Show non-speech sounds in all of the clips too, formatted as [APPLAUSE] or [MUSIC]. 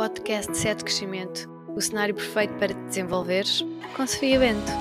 podcast Sete Crescimento, o cenário perfeito para te desenvolveres, com Sofia Bento.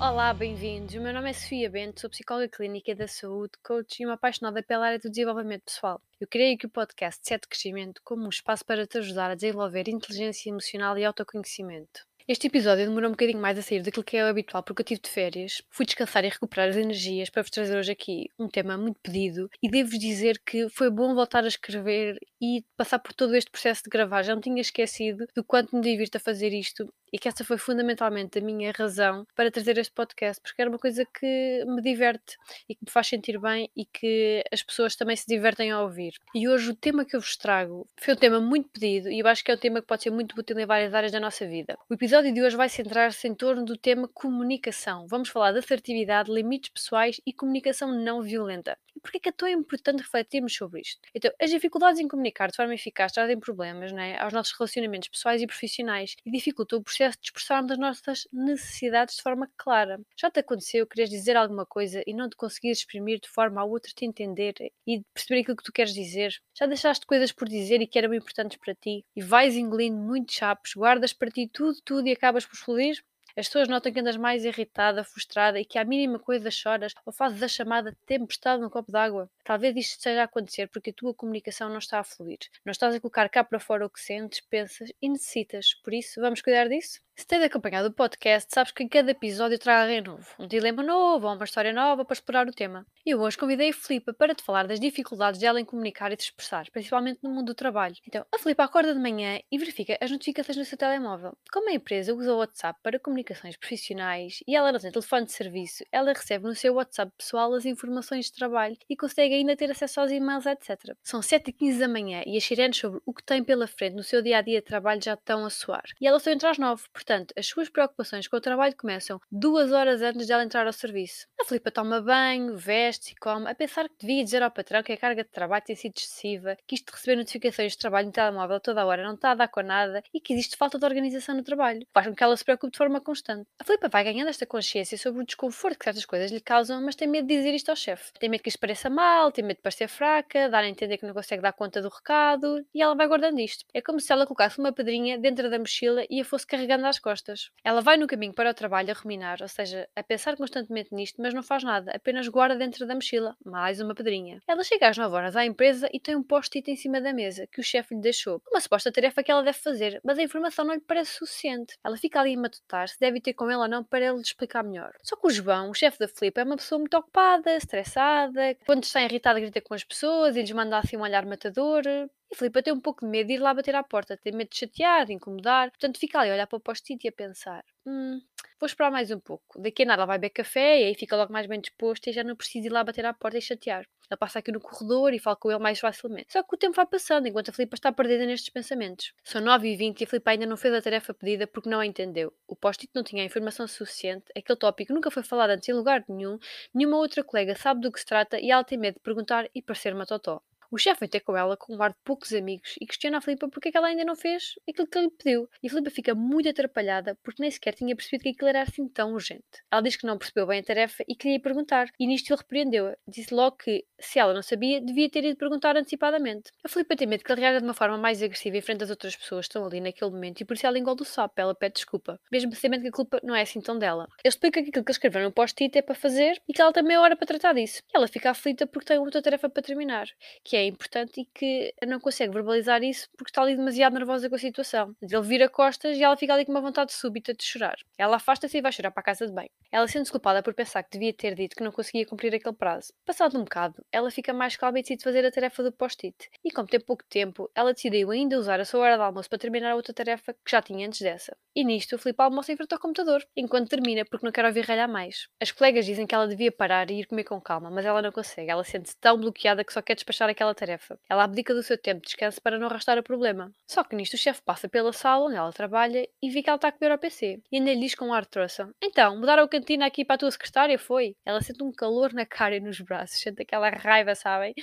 Olá, bem-vindos. O meu nome é Sofia Bento, sou psicóloga clínica da saúde, coach e uma apaixonada pela área do desenvolvimento pessoal. Eu criei aqui o podcast Sete Crescimento como um espaço para te ajudar a desenvolver inteligência emocional e autoconhecimento. Este episódio demorou um bocadinho mais a sair daquilo que é o habitual porque eu tive de férias. Fui descansar e recuperar as energias para vos trazer hoje aqui um tema muito pedido e devo-vos dizer que foi bom voltar a escrever e passar por todo este processo de gravar. Já não tinha esquecido do quanto me divirto a fazer isto e que essa foi fundamentalmente a minha razão para trazer este podcast, porque era uma coisa que me diverte e que me faz sentir bem e que as pessoas também se divertem a ouvir. E hoje o tema que eu vos trago foi um tema muito pedido e eu acho que é um tema que pode ser muito útil em várias áreas da nossa vida. O episódio de hoje vai centrar-se em torno do tema comunicação. Vamos falar de assertividade, limites pessoais e comunicação não violenta. E porquê é que é tão importante refletirmos sobre isto? Então, as dificuldades em comunicar de forma eficaz trazem problemas né, aos nossos relacionamentos pessoais e profissionais e dificultam o processo processo de expressarmos as nossas necessidades de forma clara. Já te aconteceu queres dizer alguma coisa e não te conseguires exprimir de forma a outra te entender e perceber aquilo que tu queres dizer? Já deixaste coisas por dizer e que eram importantes para ti e vais engolindo muitos chapos, guardas para ti tudo, tudo e acabas por explodir? As pessoas notam que andas mais irritada, frustrada e que à mínima coisa choras ou fazes a chamada tempestade no copo d'água. Talvez isto esteja a acontecer porque a tua comunicação não está a fluir. Não estás a colocar cá para fora o que sentes, pensas e necessitas. Por isso, vamos cuidar disso? Se tens acompanhado o podcast, sabes que em cada episódio trago alguém novo, um dilema novo ou uma história nova para explorar o tema. E hoje convidei a Filipa para te falar das dificuldades dela em comunicar e te expressar, principalmente no mundo do trabalho. Então, a Filipa acorda de manhã e verifica as notificações no seu telemóvel. Como a empresa usa o WhatsApp para comunicações profissionais e ela não tem telefone de serviço, ela recebe no seu WhatsApp pessoal as informações de trabalho e consegue ainda ter acesso aos e-mails, etc. São 7h15 da manhã e as sirenes sobre o que tem pela frente no seu dia a dia de trabalho já estão a soar. E ela só entra às 9, Portanto, as suas preocupações com o trabalho começam duas horas antes de ela entrar ao serviço. A Filipa toma banho, veste-se e come, a pensar que devia dizer ao patrão que a carga de trabalho tem sido excessiva, que isto de receber notificações de trabalho no telemóvel toda a hora não está a dar com nada e que existe falta de organização no trabalho. Faz com que ela se preocupe de forma constante. A Filipa vai ganhando esta consciência sobre o desconforto que certas coisas lhe causam, mas tem medo de dizer isto ao chefe. Tem medo que isto pareça mal, tem medo de parecer fraca, dar a entender que não consegue dar conta do recado e ela vai guardando isto. É como se ela colocasse uma pedrinha dentro da mochila e a fosse carregando às costas. Ela vai no caminho para o trabalho a ruminar, ou seja, a pensar constantemente nisto, mas não faz nada, apenas guarda dentro da mochila, mais uma pedrinha. Ela chega às 9 horas à empresa e tem um post-it em cima da mesa que o chefe lhe deixou, uma suposta tarefa que ela deve fazer, mas a informação não lhe parece suficiente. Ela fica ali a matutar se deve ter com ele ou não para ele lhe explicar melhor. Só que o João, o chefe da Filipe, é uma pessoa muito ocupada, estressada, quando está irritada grita com as pessoas e lhes manda assim um olhar matador. E Filipe tem um pouco de medo de ir lá bater à porta, tem medo de chatear, de incomodar, portanto fica ali a olhar para o post-it e a pensar: hum, vou esperar mais um pouco. Daqui a nada ela vai beber café e aí fica logo mais bem disposto e já não precisa ir lá bater à porta e chatear. Ele passa aqui no corredor e fala com ele mais facilmente. Só que o tempo vai passando enquanto a Filipa está perdida nestes pensamentos. São 9h20 e a Filipa ainda não fez a tarefa pedida porque não a entendeu. O post-it não tinha a informação suficiente, aquele tópico nunca foi falado antes em lugar nenhum, nenhuma outra colega sabe do que se trata e ela tem medo de perguntar e parecer uma totó. O chefe vem ter com ela com um ar de poucos amigos e questiona a Filipa porque é que ela ainda não fez aquilo que ele pediu. E a Filipa fica muito atrapalhada porque nem sequer tinha percebido que aquilo era assim tão urgente. Ela diz que não percebeu bem a tarefa e queria perguntar. E nisto ele repreendeu-a. Disse logo que, se ela não sabia, devia ter ido perguntar antecipadamente. A Filipa tem medo que ele reaja de uma forma mais agressiva em frente às outras pessoas que estão ali naquele momento e por isso ela engole o sapo. Ela pede desculpa, mesmo sabendo que a culpa não é assim tão dela. Ele explica que aquilo que escreveu no post-it é para fazer e que ela tem meia hora para tratar disso. E ela fica aflita porque tem outra tarefa para terminar, que é é importante e que não consegue verbalizar isso porque está ali demasiado nervosa com a situação. Ele vira costas e ela fica ali com uma vontade súbita de chorar. Ela afasta-se e vai chorar para a casa de bem. Ela sente-se culpada por pensar que devia ter dito que não conseguia cumprir aquele prazo. Passado um bocado, ela fica mais calma e decide fazer a tarefa do post-it. E como tem pouco tempo, ela decidiu ainda usar a sua hora de almoço para terminar a outra tarefa que já tinha antes dessa. E nisto, o Filipe almoça em frente ao computador, enquanto termina porque não quer ouvir ralhar mais. As colegas dizem que ela devia parar e ir comer com calma, mas ela não consegue. Ela sente-se tão bloqueada que só quer despachar aquela tarefa. Ela abdica do seu tempo de descanso para não arrastar o problema. Só que nisto o chefe passa pela sala onde ela trabalha e vê que ela está a comer ao PC. E ainda lhe diz com um ar de troça: Então, mudaram a cantina aqui para a tua secretária? Foi? Ela sente um calor na cara e nos braços, sente aquela raiva, sabem?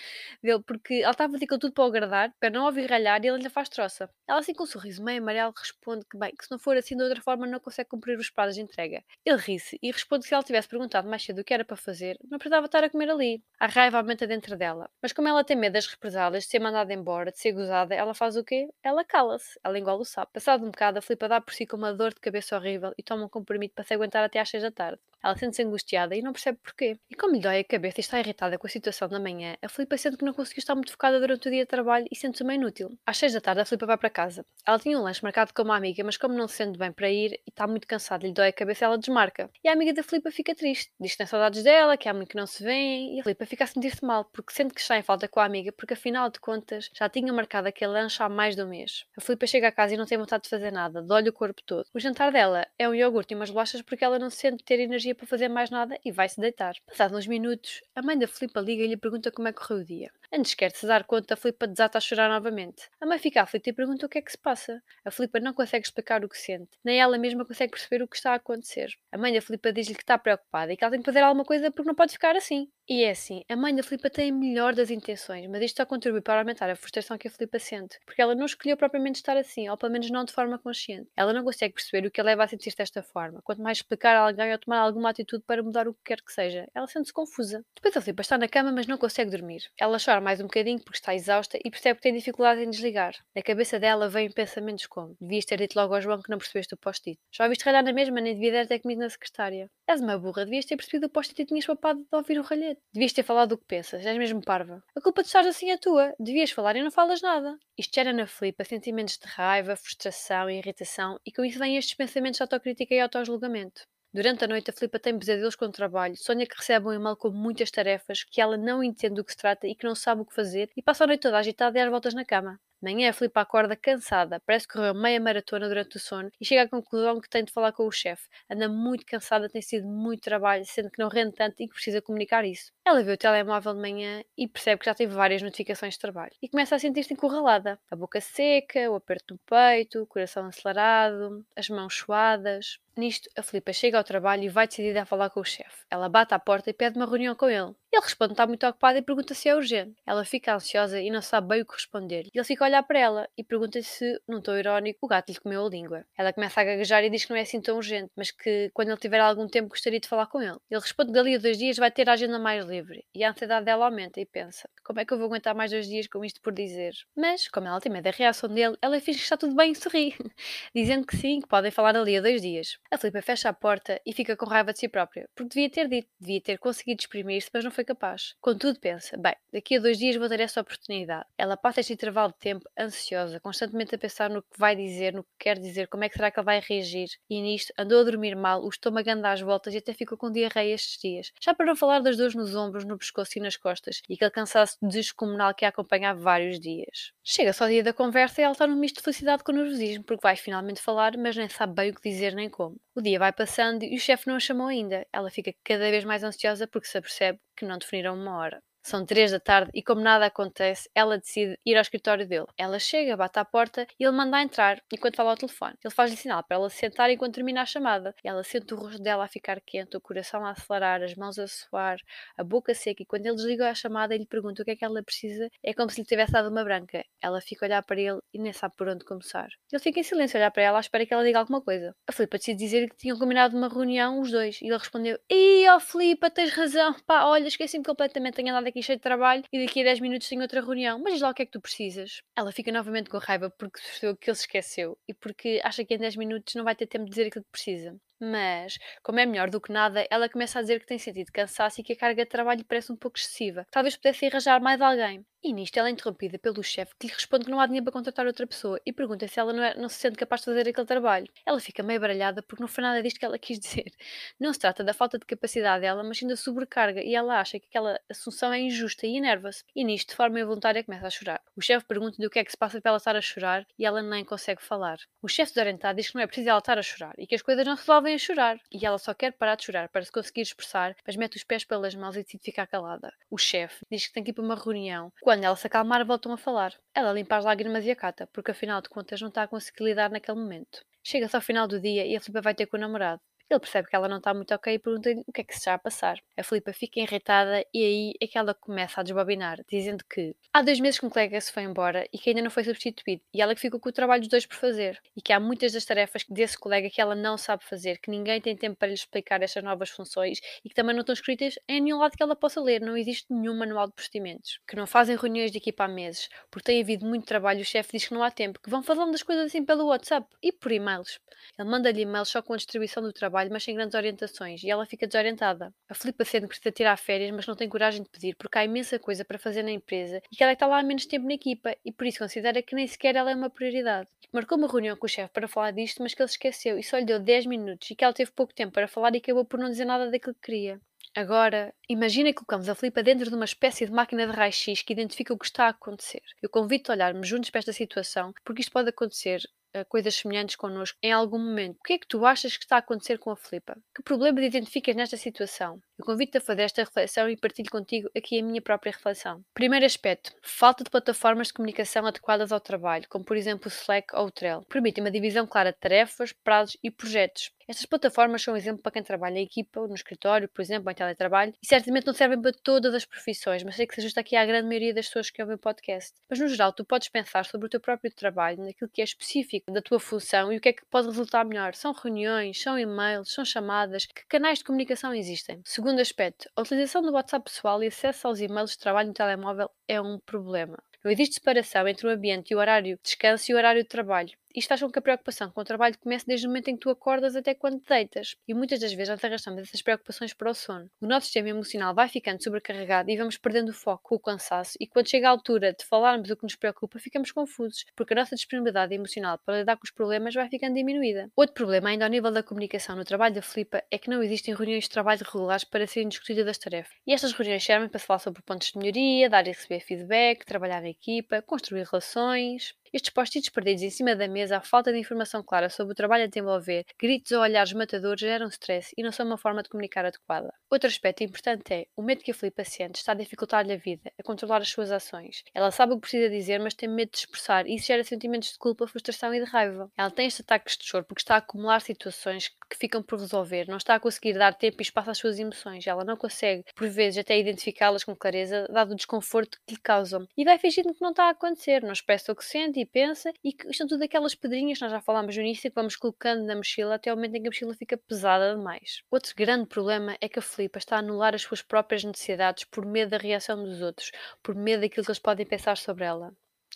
Dele, porque ela estava a fazer tudo para o agradar, para não ouvir ralhar e ele ainda faz troça. Ela, assim com um sorriso meio amarelo, responde que, bem, que se não for assim de outra forma não consegue cumprir os prazos de entrega. Ele ri-se e responde que se ela tivesse perguntado mais cedo o que era para fazer, não precisava estar a comer ali. A raiva aumenta dentro dela. Mas como ela tem medo das represálias, de ser mandada embora, de ser gozada, ela faz o quê? Ela cala-se. Ela engole o sapo. Passado um bocado, a Filipa dá por si com uma dor de cabeça horrível e toma um comprimido para se aguentar até às seis da tarde. Ela sente-se angustiada e não percebe porquê. E como lhe dói a cabeça e está irritada com a situação da manhã, a Filipa sente que não conseguiu estar muito focada durante o dia de trabalho e sente-se uma inútil. Às seis da tarde, a Filipa vai para casa. Ela tinha um lanche marcado com uma amiga, mas como não se sente bem para ir e está muito cansada lhe dói a cabeça, ela desmarca. E a amiga da Filipa fica triste. Diz que tem saudades dela, que há muito que não se vêem, e a Filipa fica a sentir-se mal, porque sente que está em falta com a amiga, porque afinal de contas já tinha marcado aquele lanche há mais de um mês. A Filipa chega a casa e não tem vontade de fazer nada, dói o corpo todo. O jantar dela é um iogurte e umas bolachas porque ela não se sente ter energia para fazer mais nada e vai-se deitar. Passados uns minutos, a mãe da Filipa liga e lhe pergunta como é que correu o dia. Antes quer se dar conta, a Filipa desata a chorar novamente. A mãe fica aflita e pergunta o que é que se passa. A Filipa não consegue explicar o que sente, nem ela mesma consegue perceber o que está a acontecer. A mãe da Filipa diz-lhe que está preocupada e que ela tem que fazer alguma coisa porque não pode ficar assim. E é assim, a mãe da Filipa tem a melhor das intenções, mas isto só contribui para aumentar a frustração que a Filipa sente, porque ela não escolheu propriamente estar assim, ou pelo menos não de forma consciente. Ela não consegue perceber o que a leva a sentir-se desta forma, quanto mais explicar a alguém ou tomar alguma atitude para mudar o que quer que seja. Ela sente-se confusa. Depois a Filipa está na cama, mas não consegue dormir. Ela chora mais um bocadinho porque está exausta e percebe que tem dificuldade em desligar. Na cabeça dela vêm pensamentos como: devias ter dito logo ao João que não percebeste o post-it. Já ouviste ralhar na mesma, nem devia ter comido na secretária. És uma burra, devias ter percebido o post-it e tinhas papado de ouvir o ralhete. Devias ter falado o que pensas, és mesmo parva. A culpa de estar assim é tua. Devias falar e não falas nada. Isto gera na Filipa sentimentos de raiva, frustração e irritação, e com isso vêm estes pensamentos de autocrítica e autojulgamento. Durante a noite, a Filipa tem pesadelos com o trabalho, sonha que recebe um e-mail com muitas tarefas, que ela não entende do que se trata e que não sabe o que fazer, e passa a noite toda agitada e às voltas na cama. Manhã a Filipa acorda cansada, parece que correu meia maratona durante o sono e chega à conclusão que tem de falar com o chefe. Anda muito cansada, tem sido muito trabalho, sendo que não rende tanto e que precisa comunicar isso. Ela vê o telemóvel de manhã e percebe que já teve várias notificações de trabalho e começa a sentir-se encurralada. A boca seca, o aperto no peito, o coração acelerado, as mãos suadas. Nisto, a Filipa chega ao trabalho e vai decidida a falar com o chefe. Ela bate à porta e pede uma reunião com ele. Ele responde que está muito ocupado e pergunta se é urgente. Ela fica ansiosa e não sabe bem o que responder. Ele fica a olhar para ela e pergunta se, num tom irónico, o gato lhe comeu a língua. Ela começa a gaguejar e diz que não é assim tão urgente, mas que quando ele tiver algum tempo gostaria de falar com ele. Ele responde que dali a dois dias vai ter a agenda mais livre. E a ansiedade dela aumenta e pensa: como é que eu vou aguentar mais dois dias com isto por dizer? Mas, como ela tem medo da reação dele, ela finge que está tudo bem e sorri, [LAUGHS] dizendo que sim, que podem falar ali a dois dias. A Filipa fecha a porta e fica com raiva de si própria, porque devia ter dito, devia ter conseguido exprimir-se, mas não foi capaz. Contudo, pensa: bem, daqui a dois dias vou ter essa oportunidade. Ela passa este intervalo de tempo ansiosa, constantemente a pensar no que vai dizer, no que quer dizer, como é que será que ele vai reagir. E nisto andou a dormir mal, o estômago anda às voltas e até ficou com diarreia estes dias. Já para não falar das dores nos ombros, no pescoço e nas costas, e aquele cansaço descomunal que a acompanha há vários dias. Chega-se ao dia da conversa e ela está num misto de felicidade com nervosismo, porque vai finalmente falar, mas nem sabe bem o que dizer nem como. O dia vai passando e o chefe não a chamou ainda. Ela fica cada vez mais ansiosa porque se apercebe que não definiram uma hora. São três da tarde e, como nada acontece, ela decide ir ao escritório dele. Ela chega, bate à porta e ele manda entrar enquanto fala ao telefone. Ele faz-lhe sinal para ela se sentar enquanto termina a chamada. Ela sente o rosto dela a ficar quente, o coração a acelerar, as mãos a suar, a boca seca. E quando ele desliga a chamada e lhe pergunta o que é que ela precisa, é como se lhe tivesse dado uma branca. Ela fica a olhar para ele e nem sabe por onde começar. Ele fica em silêncio a olhar para ela à espera que ela diga alguma coisa. A Filipa decide dizer que tinham combinado uma reunião os dois. E ele respondeu: Ih, ó oh, Filipa, tens razão. Pá, olha, esqueci-me completamente. Tenho andado aqui cheio de trabalho e daqui a 10 minutos tenho outra reunião. Mas diz lá o que é que tu precisas. Ela fica novamente com raiva porque percebeu que ele se esqueceu e porque acha que em 10 minutos não vai ter tempo de dizer aquilo que precisa. Mas, como é melhor do que nada, ela começa a dizer que tem sentido cansaço e que a carga de trabalho lhe parece um pouco excessiva. Talvez pudesse arranjar mais alguém. E nisto ela é interrompida pelo chefe que lhe responde que não há dinheiro para contratar outra pessoa e pergunta se ela não, é, não se sente capaz de fazer aquele trabalho. Ela fica meio baralhada porque não foi nada disto que ela [LAUGHS] quis dizer. Não se trata da falta de capacidade dela, mas sim da sobrecarga e ela acha que aquela assunção é injusta e enerva-se. E nisto, de forma involuntária, começa a chorar. O chefe pergunta-lhe o que é que se passa para ela estar a chorar e ela nem consegue falar. O chefe desorientado diz que não é preciso ela estar a chorar e que as coisas não se resolvem vem a chorar. E ela só quer parar de chorar para se conseguir expressar, mas mete os pés pelas mãos e decide ficar calada. O chefe diz que tem que ir para uma reunião. Quando ela se acalmar, voltam a falar. Ela limpa as lágrimas e acata, porque afinal de contas não está a conseguir lidar naquele momento. Chega-se ao final do dia e a Filipa vai ter com o namorado. Ele percebe que ela não está muito ok e pergunta-lhe o que é que se está a passar. A Filipa fica irritada e aí é que ela começa a desbobinar, dizendo que há dois meses que um colega se foi embora e que ainda não foi substituído e ela que ficou com o trabalho dos dois por fazer e que há muitas das tarefas desse colega que ela não sabe fazer, que ninguém tem tempo para lhe explicar estas novas funções e que também não estão escritas em nenhum lado que ela possa ler, não existe nenhum manual de procedimentos, que não fazem reuniões de equipa há meses, porque tem havido muito trabalho e o chefe diz que não há tempo, que vão falando das coisas assim pelo WhatsApp e por e-mails. Ele manda-lhe e-mails só com a distribuição do trabalho, mas sem grandes orientações e ela fica desorientada. A Filipa sendo que precisa tirar férias, mas não tem coragem de pedir porque há imensa coisa para fazer na empresa e que ela está lá há menos tempo na equipa e por isso considera que nem sequer ela é uma prioridade. Marcou uma reunião com o chefe para falar disto, mas que ele esqueceu e só lhe deu 10 minutos e que ela teve pouco tempo para falar e acabou por não dizer nada daquilo que queria. Agora, imagina que colocamos a Filipa dentro de uma espécie de máquina de raio-x que identifica o que está a acontecer. Eu convido-te a olharmos juntos para esta situação, porque isto pode acontecer coisas semelhantes connosco em algum momento. O que é que tu achas que está a acontecer com a Filipa? Que problemas identificas nesta situação? Eu convido-te a fazer esta reflexão e partilho contigo aqui a minha própria reflexão. Primeiro aspecto: falta de plataformas de comunicação adequadas ao trabalho, como por exemplo o Slack ou o Trello. Permitem uma divisão clara de tarefas, prazos e projetos. Estas plataformas são um exemplo para quem trabalha em equipa, ou no escritório, por exemplo, ou em teletrabalho, e certamente não servem para todas as profissões, mas sei que se ajusta aqui à grande maioria das pessoas que ouvem o podcast. Mas no geral, tu podes pensar sobre o teu próprio trabalho, naquilo que é específico da tua função e o que é que pode resultar melhor. São reuniões, são e-mails, são chamadas, que canais de comunicação existem? Segundo aspecto, a utilização do WhatsApp pessoal e acesso aos e-mails de trabalho no telemóvel é um problema. Não existe separação entre o ambiente e o horário de descanso e o horário de trabalho. Isto faz com que a preocupação com o trabalho comece desde o momento em que tu acordas até quando te deitas. E muitas das vezes nós arrastamos essas preocupações para o sono. O nosso sistema emocional vai ficando sobrecarregado e vamos perdendo o foco, o cansaço, e quando chega a altura de falarmos o que nos preocupa, ficamos confusos, porque a nossa disponibilidade emocional para lidar com os problemas vai ficando diminuída. Outro problema, ainda ao nível da comunicação no trabalho da Flipa, é que não existem reuniões de trabalho regulares para serem discutidas as tarefas. E estas reuniões servem para falar sobre pontos de melhoria, dar e receber feedback, trabalhar em equipa, construir relações. Estes post-its perdidos em cima da mesa, a falta de informação clara sobre o trabalho a desenvolver, gritos ou olhares matadores geram stress e não são uma forma de comunicar adequada. Outro aspecto importante é o medo que a Filipa sente está a dificultar-lhe a vida, a controlar as suas ações. Ela sabe o que precisa dizer, mas tem medo de expressar e isso gera sentimentos de culpa, frustração e de raiva. Ela tem estes ataques de choro porque está a acumular situações que ficam por resolver, não está a conseguir dar tempo e espaço às suas emoções. Ela não consegue, por vezes, até identificá-las com clareza, dado o desconforto que lhe causam. E vai fingindo que não está a acontecer, não expressa o que sente e pensa, e que são tudo aquelas pedrinhas que nós já falámos no início que vamos colocando na mochila até o momento em que a mochila fica pesada demais. Outro grande problema é que a Filipa está a anular as suas próprias necessidades por medo da reação dos outros, por medo daquilo que eles podem pensar sobre ela.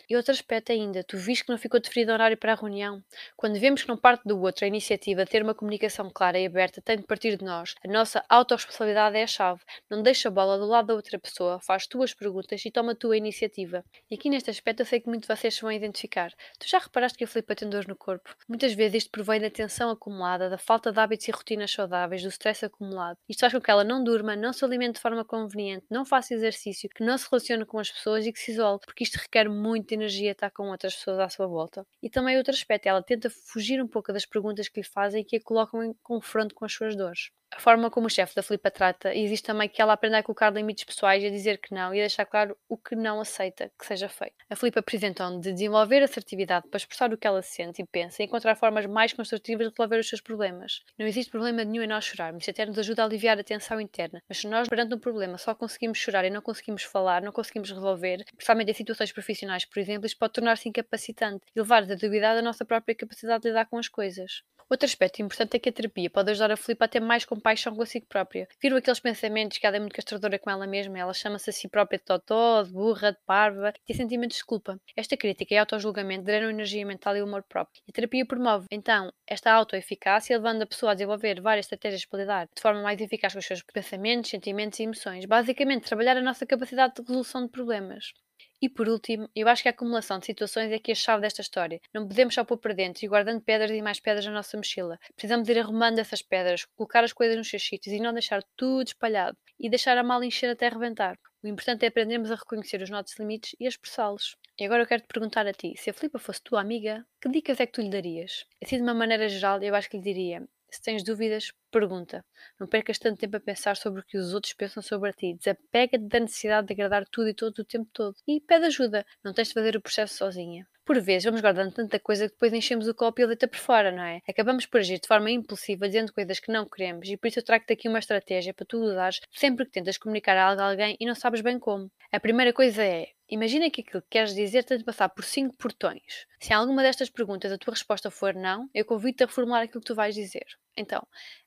E outro aspecto ainda, tu viste que não ficou definido horário para a reunião? Quando vemos que não parte do outro a iniciativa de ter uma comunicação clara e aberta tem de partir de nós. A nossa autorresponsabilidade é a chave. Não deixa a bola do lado da outra pessoa, faz tuas perguntas e toma a tua iniciativa. E aqui neste aspecto eu sei que muitos de vocês se vão identificar. Tu já reparaste que a Filipa tem dor no corpo? Muitas vezes isto provém da tensão acumulada, da falta de hábitos e rotinas saudáveis, do stress acumulado. Isto faz com que ela não durma, não se alimente de forma conveniente, não faça exercício, que não se relacione com as pessoas e que se isole, porque isto requer muito energia estar com outras pessoas à sua volta. E também outro aspecto, ela tenta fugir um pouco das perguntas que lhe fazem e que a colocam em confronto com as suas dores a forma como o chefe da Filipa trata, existe também que ela aprenda a colocar limites pessoais e a dizer que não e a deixar claro o que não aceita que seja feito. A Filipa então de desenvolver assertividade para expressar o que ela sente e pensa e encontrar formas mais construtivas de resolver os seus problemas. Não existe problema nenhum em nós chorarmos, até nos ajuda a aliviar a tensão interna, mas se nós, perante um problema, só conseguimos chorar e não conseguimos falar, não conseguimos resolver, principalmente em situações profissionais, por exemplo, isso pode tornar-se incapacitante e levar a duvidar da nossa própria capacidade de lidar com as coisas. Outro aspecto importante é que a terapia pode ajudar a Filipa a ter mais compaixão consigo própria. Viram aqueles pensamentos que ela é muito castradora com ela mesma, ela chama-se a si própria de totó, de burra, de parva, e tem sentimentos de culpa. Esta crítica e autojulgamento drenam energia mental e humor próprio. E a terapia promove, então, esta autoeficácia, levando a pessoa a desenvolver várias estratégias para lidar de forma mais eficaz com os seus pensamentos, sentimentos e emoções. Basicamente, trabalhar a nossa capacidade de resolução de problemas. E por último, eu acho que a acumulação de situações é que é a chave desta história. Não podemos só pôr para dentro e guardando pedras e mais pedras na nossa mochila. Precisamos ir arrumando essas pedras, colocar as coisas nos seus sítios e não deixar tudo espalhado e deixar a mala encher até arrebentar. O importante é aprendermos a reconhecer os nossos limites e a expressá-los. E agora eu quero te perguntar a ti: se a Filipa fosse tua amiga, que dicas é que tu lhe darias? Assim, de uma maneira geral, eu acho que lhe diria: Se tens dúvidas, pergunta. Não percas tanto tempo a pensar sobre o que os outros pensam sobre ti. Desapega-te da necessidade de agradar tudo e todo o tempo todo. E pede ajuda. Não tens de fazer o processo sozinha. Por vezes vamos guardando tanta coisa que depois enchemos o copo e a letra por fora, não é? Acabamos por agir de forma impulsiva, dizendo coisas que não queremos, e por isso eu trago-te aqui uma estratégia para tu usares sempre que tentas comunicar algo a alguém e não sabes bem como. A primeira coisa é Imagina que aquilo que queres dizer tem de passar por cinco portões. Se alguma destas perguntas a tua resposta for não, eu convido-te a reformular aquilo que tu vais dizer. Então,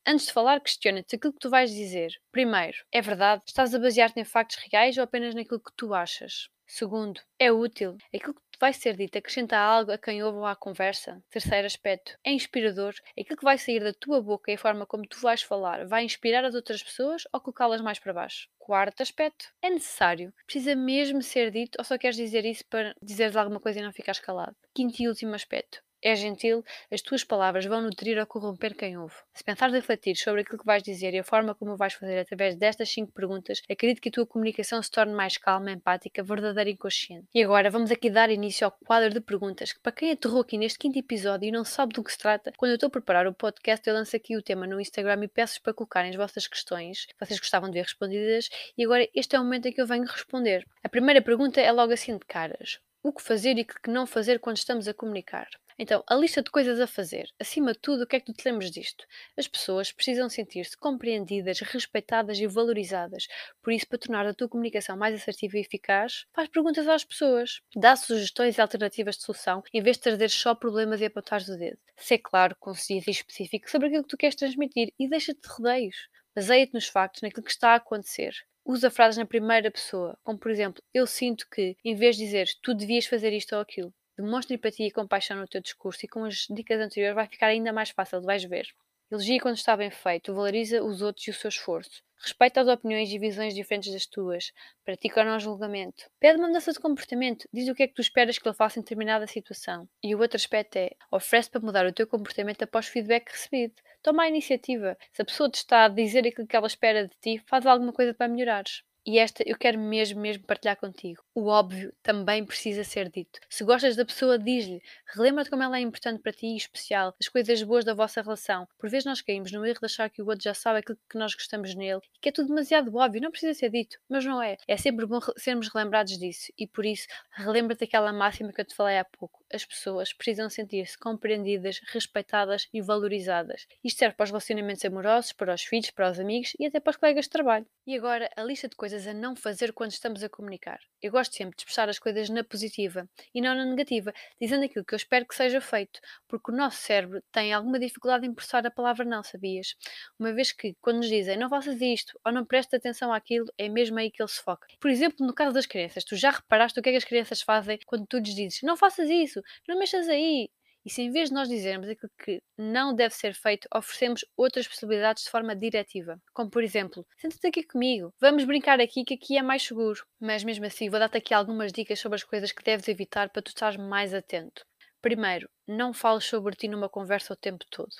antes de falar, questiona-te aquilo que tu vais dizer. Primeiro, é verdade? Estás a basear-te em factos reais ou apenas naquilo que tu achas? Segundo, é útil? Aquilo que vai ser dito acrescenta algo a quem ouve à conversa? Terceiro aspecto, é inspirador? Aquilo que vai sair da tua boca e a forma como tu vais falar vai inspirar as outras pessoas ou colocá-las mais para baixo? Quarto aspecto, é necessário? Precisa mesmo ser dito ou só queres dizer isso para dizeres alguma coisa e não ficares calado? Quinto e último aspecto, é gentil, as tuas palavras vão nutrir ou corromper quem ouve. Se pensares refletir sobre aquilo que vais dizer e a forma como o vais fazer através destas cinco perguntas, acredito que a tua comunicação se torne mais calma, empática, verdadeira e consciente. E agora vamos aqui dar início ao quadro de perguntas, que para quem aterrou aqui neste quinto episódio e não sabe do que se trata, quando eu estou a preparar o podcast, eu lanço aqui o tema no Instagram e peço para colocarem as vossas questões, que vocês gostavam de ver respondidas, e agora este é o momento em que eu venho responder. A primeira pergunta é logo assim de caras. O que fazer e o que não fazer quando estamos a comunicar? Então, a lista de coisas a fazer. Acima de tudo, o que é que tu te lembras disto? As pessoas precisam sentir-se compreendidas, respeitadas e valorizadas. Por isso, para tornar a tua comunicação mais assertiva e eficaz, faz perguntas às pessoas. Dá sugestões e alternativas de solução, em vez de trazer só problemas e apontares o dedo. Ser claro, conciso e específico sobre aquilo que tu queres transmitir e deixa-te de rodeios. Baseia-te nos factos, naquilo que está a acontecer usa frases na primeira pessoa, como por exemplo, eu sinto que, em vez de dizer tu devias fazer isto ou aquilo, Demonstra empatia e compaixão no teu discurso e com as dicas anteriores vai ficar ainda mais fácil, vais ver. Elogia quando está bem feito, valoriza os outros e o seu esforço. Respeita as opiniões e visões diferentes das tuas. Pratica o não julgamento. Pede uma mudança de comportamento. Diz o que é que tu esperas que ele faça em determinada situação. E o outro aspecto é oferece para mudar o teu comportamento após o feedback recebido. Toma a iniciativa. Se a pessoa te está a dizer aquilo que ela espera de ti, faz alguma coisa para melhorares. E esta eu quero mesmo, mesmo partilhar contigo. O óbvio também precisa ser dito. Se gostas da pessoa, diz-lhe. Relembra-te como ela é importante para ti e especial, as coisas boas da vossa relação. Por vezes nós caímos no erro de achar que o outro já sabe aquilo que nós gostamos nele e que é tudo demasiado óbvio, não precisa ser dito. Mas não é. É sempre bom sermos relembrados disso. E por isso, relembra-te aquela máxima que eu te falei há pouco. As pessoas precisam sentir-se compreendidas, respeitadas e valorizadas. Isto serve para os relacionamentos amorosos, para os filhos, para os amigos e até para os colegas de trabalho. E agora, a lista de coisas a não fazer quando estamos a comunicar. Eu gosto sempre de expressar as coisas na positiva e não na negativa, dizendo aquilo que eu espero que seja feito, porque o nosso cérebro tem alguma dificuldade em processar a palavra não, sabias? Uma vez que, quando nos dizem não faças isto ou não prestes atenção àquilo, é mesmo aí que ele se foca. Por exemplo, no caso das crianças, tu já reparaste o que é que as crianças fazem quando tu lhes dizes não faças isso, não mexas aí, e se em vez de nós dizermos aquilo que não deve ser feito, oferecemos outras possibilidades de forma diretiva. Como por exemplo, senta-te aqui comigo, vamos brincar aqui que aqui é mais seguro. Mas mesmo assim, vou dar-te aqui algumas dicas sobre as coisas que deves evitar para tu estares mais atento. Primeiro, não fales sobre ti numa conversa o tempo todo.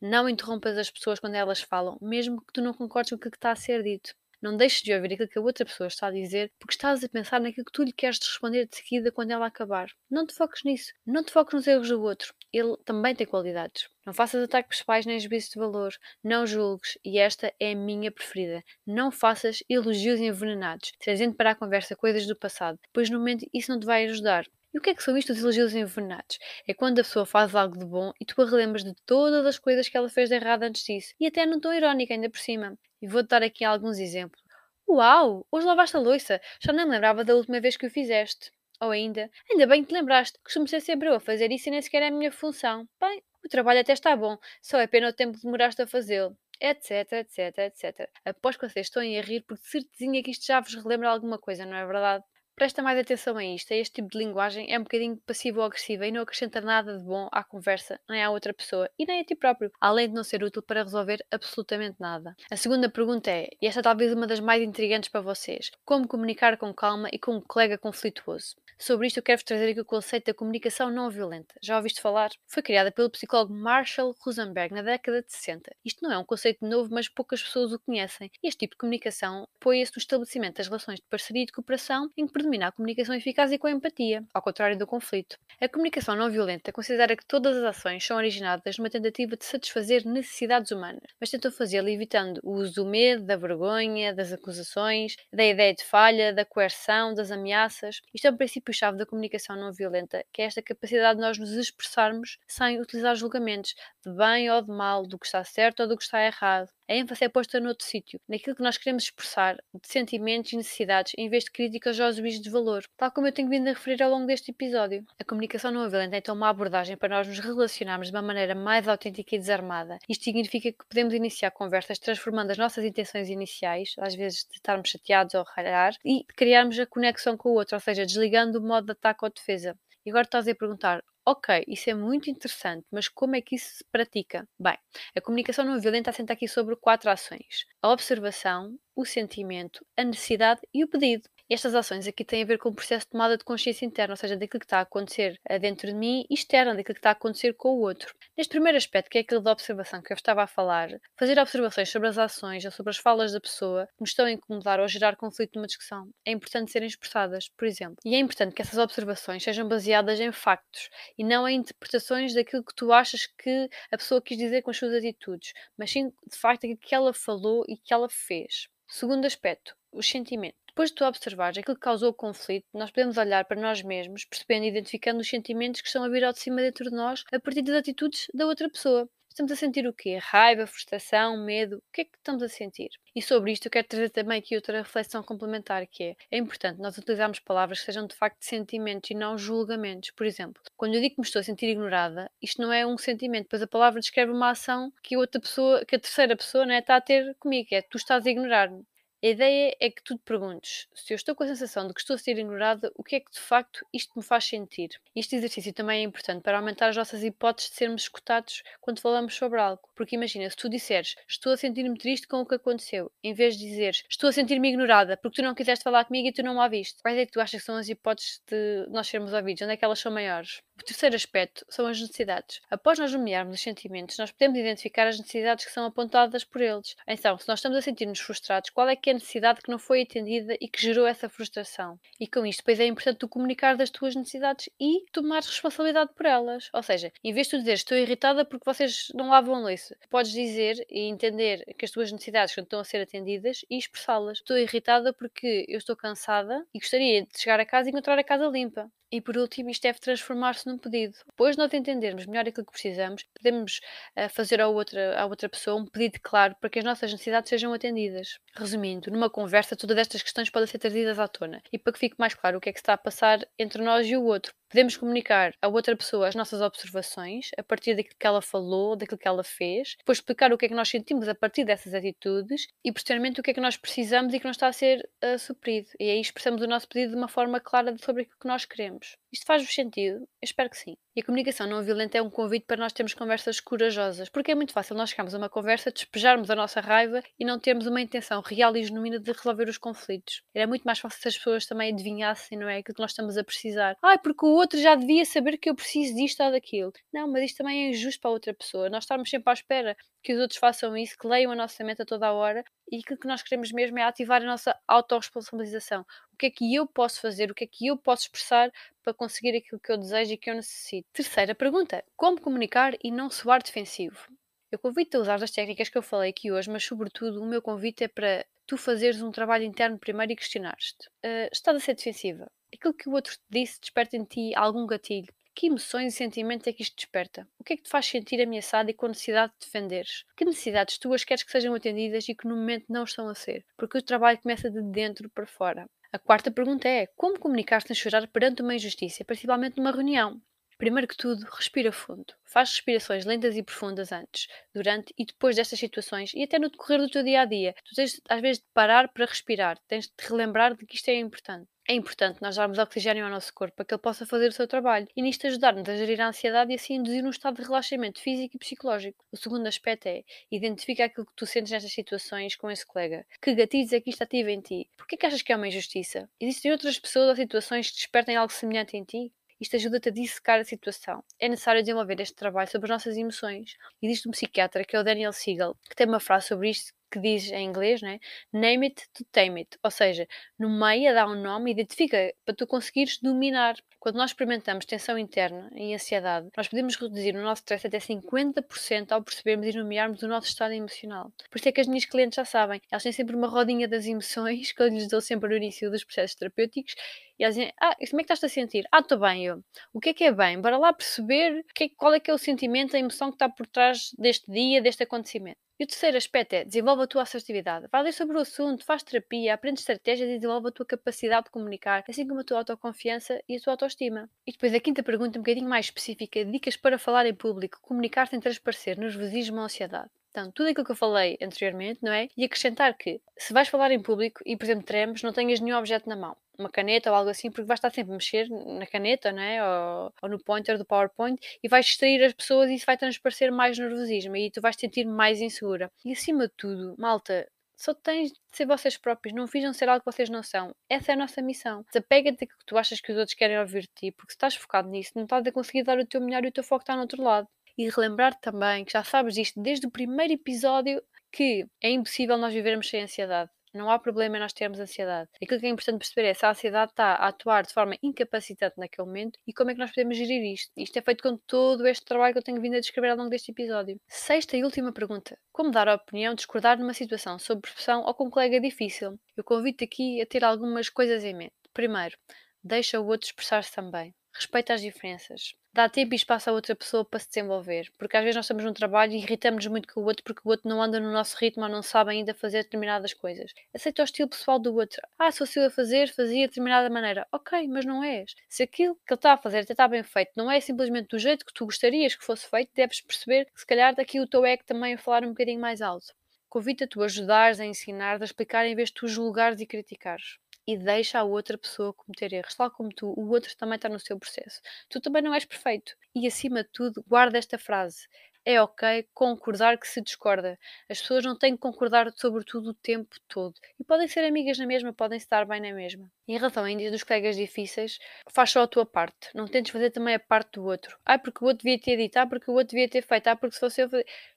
Não interrompas as pessoas quando elas falam, mesmo que tu não concordes com o que está a ser dito. Não deixes de ouvir aquilo que a outra pessoa está a dizer porque estás a pensar naquilo que tu lhe queres responder de seguida quando ela acabar. Não te foques nisso. Não te foques nos erros do outro. Ele também tem qualidades. Não faças ataques pessoais nem juízos de valor. Não julgues. E esta é a minha preferida. Não faças elogios envenenados, trazendo para a conversa coisas do passado, pois no momento isso não te vai ajudar. E o que é que são isto os elogios envenenados? É quando a pessoa faz algo de bom e tu a relembras de todas as coisas que ela fez de errado antes disso. E até não tão irónica ainda por cima. E vou-te dar aqui alguns exemplos. Uau! Hoje lavaste a louça! Já nem me lembrava da última vez que o fizeste. Ou ainda, ainda bem que te lembraste, costumo ser sempre eu a fazer isso e nem sequer é a minha função. Bem, o trabalho até está bom, só é pena o tempo que demoraste a fazê-lo etc, etc, etc. Após que vocês estão a rir, porque de certezinha que isto já vos relembra alguma coisa, não é verdade? Presta mais atenção a isto, a este tipo de linguagem é um bocadinho passivo-agressiva e não acrescenta nada de bom à conversa, nem à outra pessoa e nem a ti próprio, além de não ser útil para resolver absolutamente nada. A segunda pergunta é, e esta é talvez uma das mais intrigantes para vocês, como comunicar com calma e com um colega conflituoso? Sobre isto eu quero-vos trazer aqui o conceito da comunicação não violenta. Já ouviste falar? Foi criada pelo psicólogo Marshall Rosenberg na década de 60. Isto não é um conceito novo, mas poucas pessoas o conhecem. Este tipo de comunicação apoia-se no estabelecimento das relações de parceria e de cooperação em que a comunicação eficaz e com empatia, ao contrário do conflito. A comunicação não violenta considera que todas as ações são originadas numa tentativa de satisfazer necessidades humanas, mas tentam fazê-lo evitando o uso do medo, da vergonha, das acusações, da ideia de falha, da coerção, das ameaças. Isto é um princípio-chave da comunicação não violenta, que é esta capacidade de nós nos expressarmos sem utilizar julgamentos de bem ou de mal, do que está certo ou do que está errado. A ênfase é posta noutro sítio, naquilo que nós queremos expressar, de sentimentos e necessidades, em vez de críticas aos juízos de valor, tal como eu tenho vindo a referir ao longo deste episódio. A comunicação não violenta é então uma abordagem para nós nos relacionarmos de uma maneira mais autêntica e desarmada. Isto significa que podemos iniciar conversas transformando as nossas intenções iniciais, às vezes de estarmos chateados ou ralhar, e criarmos a conexão com o outro, ou seja, desligando o modo de ataque ou defesa. E agora estás a perguntar: Ok, isso é muito interessante, mas como é que isso se pratica? Bem, a comunicação não violenta assenta aqui sobre quatro ações: a observação, o sentimento, a necessidade e o pedido. Estas ações aqui têm a ver com o processo de tomada de consciência interna, ou seja, daquilo que está a acontecer dentro de mim e externa, daquilo que está a acontecer com o outro. Neste primeiro aspecto, que é aquele da observação que eu estava a falar, fazer observações sobre as ações ou sobre as falas da pessoa que nos estão a incomodar ou a gerar conflito numa discussão é importante serem expressadas, por exemplo. E é importante que essas observações sejam baseadas em factos e não em interpretações daquilo que tu achas que a pessoa quis dizer com as suas atitudes, mas sim, de facto, aquilo que ela falou e que ela fez. Segundo aspecto, os sentimentos. Depois de tu observares aquilo que causou o conflito, nós podemos olhar para nós mesmos, percebendo e identificando os sentimentos que estão a vir ao de cima dentro de nós a partir das atitudes da outra pessoa. Estamos a sentir o quê? Raiva, frustração, medo? O que é que estamos a sentir? E sobre isto eu quero trazer também aqui outra reflexão complementar que é, é importante nós utilizarmos palavras que sejam de facto sentimentos e não julgamentos. Por exemplo, quando eu digo que me estou a sentir ignorada, isto não é um sentimento, pois a palavra descreve uma ação que a outra pessoa, que a terceira pessoa né, está a ter comigo, é tu estás a ignorar-me. A ideia é que tu te perguntes: se eu estou com a sensação de que estou a ser ignorada, o que é que de facto isto me faz sentir? Este exercício também é importante para aumentar as nossas hipóteses de sermos escutados quando falamos sobre algo. Porque imagina, se tu disseres estou a sentir-me triste com o que aconteceu, em vez de dizeres estou a sentir-me ignorada porque tu não quiseste falar comigo e tu não me ouviste, quais é que tu achas que são as hipóteses de nós sermos ouvidos? Onde é que elas são maiores? O terceiro aspecto são as necessidades. Após nós nomearmos os sentimentos, nós podemos identificar as necessidades que são apontadas por eles. Então, se nós estamos a sentir-nos frustrados, qual é que é a necessidade que não foi atendida e que gerou essa frustração? E com isto, depois é importante tu comunicar das tuas necessidades e tomar responsabilidade por elas. Ou seja, em vez de tu dizer estou irritada porque vocês não lavam louça, podes dizer e entender que as tuas necessidades estão a ser atendidas e expressá-las. Estou irritada porque eu estou cansada e gostaria de chegar a casa e encontrar a casa limpa. E por último, isto deve transformar-se num pedido. Depois de nós entendermos melhor aquilo que precisamos, podemos uh, fazer à outra, à outra pessoa um pedido claro para que as nossas necessidades sejam atendidas. Resumindo, numa conversa, todas estas questões podem ser trazidas à tona e para que fique mais claro o que é que está a passar entre nós e o outro. Podemos comunicar à outra pessoa as nossas observações a partir daquilo que ela falou, daquilo que ela fez, depois explicar o que é que nós sentimos a partir dessas atitudes e posteriormente o que é que nós precisamos e que não está a ser uh, suprido. E aí expressamos o nosso pedido de uma forma clara sobre aquilo que nós queremos. Isto faz-vos sentido? Eu espero que sim. E a comunicação não violenta é um convite para nós termos conversas corajosas, porque é muito fácil nós chegarmos a uma conversa, despejarmos a nossa raiva e não termos uma intenção real e genuína de resolver os conflitos. Era muito mais fácil se as pessoas também adivinhassem, não é? Aquilo que nós estamos a precisar. Ah, porque o outro já devia saber que eu preciso disto ou daquilo. Não, mas isto também é injusto para a outra pessoa. Nós estamos sempre à espera que os outros façam isso, que leiam a nossa mente a toda a hora e aquilo que nós queremos mesmo é ativar a nossa autorresponsabilização. O que é que eu posso fazer? O que é que eu posso expressar para conseguir aquilo que eu desejo e que eu necessito? Terceira pergunta: como comunicar e não soar defensivo? Eu convido-te a usar as técnicas que eu falei aqui hoje, mas sobretudo o meu convite é para tu fazeres um trabalho interno primeiro e questionares-te. Uh, estás a ser defensiva? Aquilo que o outro te disse desperta em ti algum gatilho? Que emoções e sentimentos é que isto desperta? O que é que te faz sentir ameaçado e com necessidade de defenderes? Que necessidades tuas queres que sejam atendidas e que no momento não estão a ser? Porque o trabalho começa de dentro para fora. A quarta pergunta é: como comunicar sem chorar perante uma injustiça, principalmente numa reunião? Primeiro que tudo, respira fundo. Faz respirações lentas e profundas antes, durante e depois destas situações e até no decorrer do teu dia a dia. Tu tens às vezes de parar para respirar, tens de te relembrar de que isto é importante. É importante nós darmos oxigênio ao nosso corpo para que ele possa fazer o seu trabalho e nisto ajudar-nos a gerir a ansiedade e assim induzir um estado de relaxamento físico e psicológico. O segundo aspecto é identificar aquilo que tu sentes nestas situações com esse colega. Que gatilhos é que isto ativa em ti? Porquê que achas que é uma injustiça? Existem outras pessoas ou situações que despertem algo semelhante em ti? Isto ajuda-te a dissecar a situação. É necessário desenvolver este trabalho sobre as nossas emoções. Existe um psiquiatra, que é o Daniel Siegel, que tem uma frase sobre isto que diz em inglês, né? Name it to tame it. Ou seja, nomeia, dá um nome, identifica para tu conseguires dominar. Quando nós experimentamos tensão interna e ansiedade, nós podemos reduzir o nosso stress até 50% ao percebermos e nomearmos o nosso estado emocional. Por isso é que as minhas clientes já sabem, elas têm sempre uma rodinha das emoções [LAUGHS] que eu lhes dou sempre no início dos processos terapêuticos e elas dizem, ah, como é que estás a sentir? Ah, estou bem, eu. O que é que é bem? Bora lá perceber que, é, qual é que é o sentimento, a emoção que está por trás deste dia, deste acontecimento. E o terceiro aspecto é desenvolve a tua assertividade. Vai ler sobre o assunto, faz terapia, aprende estratégias e desenvolve a tua capacidade de comunicar, assim como a tua autoconfiança e a tua autoestima. E depois a quinta pergunta, um bocadinho mais específica, dicas para falar em público, comunicar sem transparecer, nervosismo ou ansiedade. Então, tudo aquilo que eu falei anteriormente, não é? E acrescentar que, se vais falar em público e, por exemplo, tremes, não tenhas nenhum objeto na mão, uma caneta ou algo assim, porque vais estar sempre a mexer na caneta, não é? Ou, ou, no pointer do PowerPoint e vais distrair as pessoas e isso vai transparecer mais nervosismo e tu vais te sentir mais insegura. E acima de tudo, malta, só tens de ser vocês próprios, não finjam ser algo que vocês não são. Essa é a nossa missão. Desapega-te que tu achas que os outros querem ouvir de ti, porque se estás focado nisso, não estás a conseguir dar o teu melhor e o teu foco está no outro lado e relembrar também que já sabes isto desde o primeiro episódio que é impossível nós vivermos sem ansiedade. Não há problema em nós termos ansiedade. Aquilo que é importante perceber é se a ansiedade está a atuar de forma incapacitante naquele momento e como é que nós podemos gerir isto. Isto é feito com todo este trabalho que eu tenho vindo a descrever ao longo deste episódio. Sexta e última pergunta. Como dar a opinião, discordar numa situação sob pressão ou com um colega difícil? Eu convido aqui a ter algumas coisas em mente. Primeiro, deixa o outro expressar-se também. Respeita as diferenças. Dá tempo e espaço à outra pessoa para se desenvolver. Porque às vezes nós estamos num trabalho e irritamos-nos muito com o outro porque o outro não anda no nosso ritmo ou não sabe ainda fazer determinadas coisas. Aceita o estilo pessoal do outro. Ah, se fosse eu a fazer, fazia de determinada maneira. Ok, mas não és. Se aquilo que ele está a fazer até está bem feito, não é simplesmente do jeito que tu gostarias que fosse feito, deves perceber que se calhar daqui o teu ego também a falar um bocadinho mais alto. Convida-te a ajudares, a ensinar, a explicar em vez de tu julgares e criticares e deixa a outra pessoa cometer erros, tal como tu, o outro também está no seu processo. Tu também não és perfeito. E acima de tudo, guarda esta frase: é ok concordar que se discorda. As pessoas não têm que concordar sobre tudo o tempo todo. E podem ser amigas na mesma, podem estar bem na mesma. Em relação ainda dos colegas difíceis, faz só a tua parte. Não tentes fazer também a parte do outro. Ah, porque o outro devia ter dito, ah, porque o outro devia ter feito, ah, porque se fosse eu.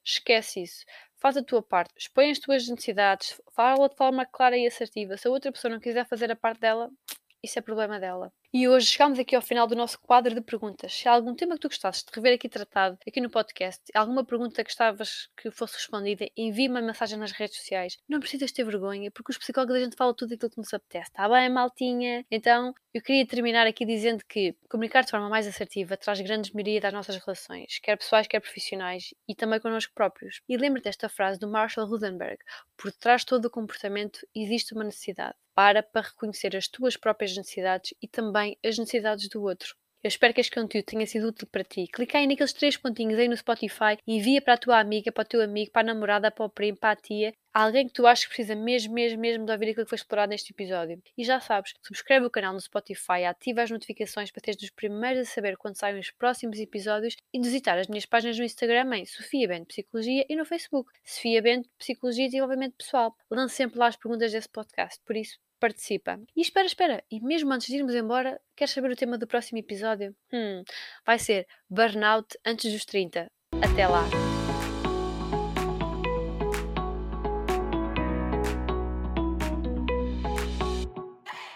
Esquece isso faz a tua parte, expõe as tuas necessidades, fala de forma clara e assertiva. Se a outra pessoa não quiser fazer a parte dela, isso é problema dela. E hoje chegamos aqui ao final do nosso quadro de perguntas. Se há algum tema que tu gostasses de rever aqui tratado, aqui no podcast, alguma pergunta que gostavas que fosse respondida, envie uma mensagem nas redes sociais. Não precisas ter vergonha, porque os psicólogos a gente fala tudo aquilo que nos apetece. Está bem, maltinha? Então, eu queria terminar aqui dizendo que comunicar de forma mais assertiva traz grandes melhoria das nossas relações, quer pessoais, quer profissionais, e também connosco próprios. E lembra-te desta frase do Marshall Rudenberg: por trás de todo o comportamento existe uma necessidade. Para para reconhecer as tuas próprias necessidades e também as necessidades do outro. Eu espero que este conteúdo tenha sido útil para ti. Clica aí naqueles três pontinhos aí no Spotify e envia para a tua amiga, para o teu amigo, para a namorada, para o primo, para a tia, alguém que tu achas que precisa mesmo, mesmo, mesmo de ouvir aquilo que foi explorado neste episódio. E já sabes, subscreve o canal no Spotify, ativa as notificações para teres dos primeiros a saber quando saem os próximos episódios e visitar as minhas páginas no Instagram em Sofia Bento Psicologia e no Facebook Sofia Bento Psicologia e Desenvolvimento Pessoal. Lanço sempre lá as perguntas desse podcast, por isso participa. E espera, espera, e mesmo antes de irmos embora, queres saber o tema do próximo episódio? Hum, vai ser Burnout antes dos 30. Até lá!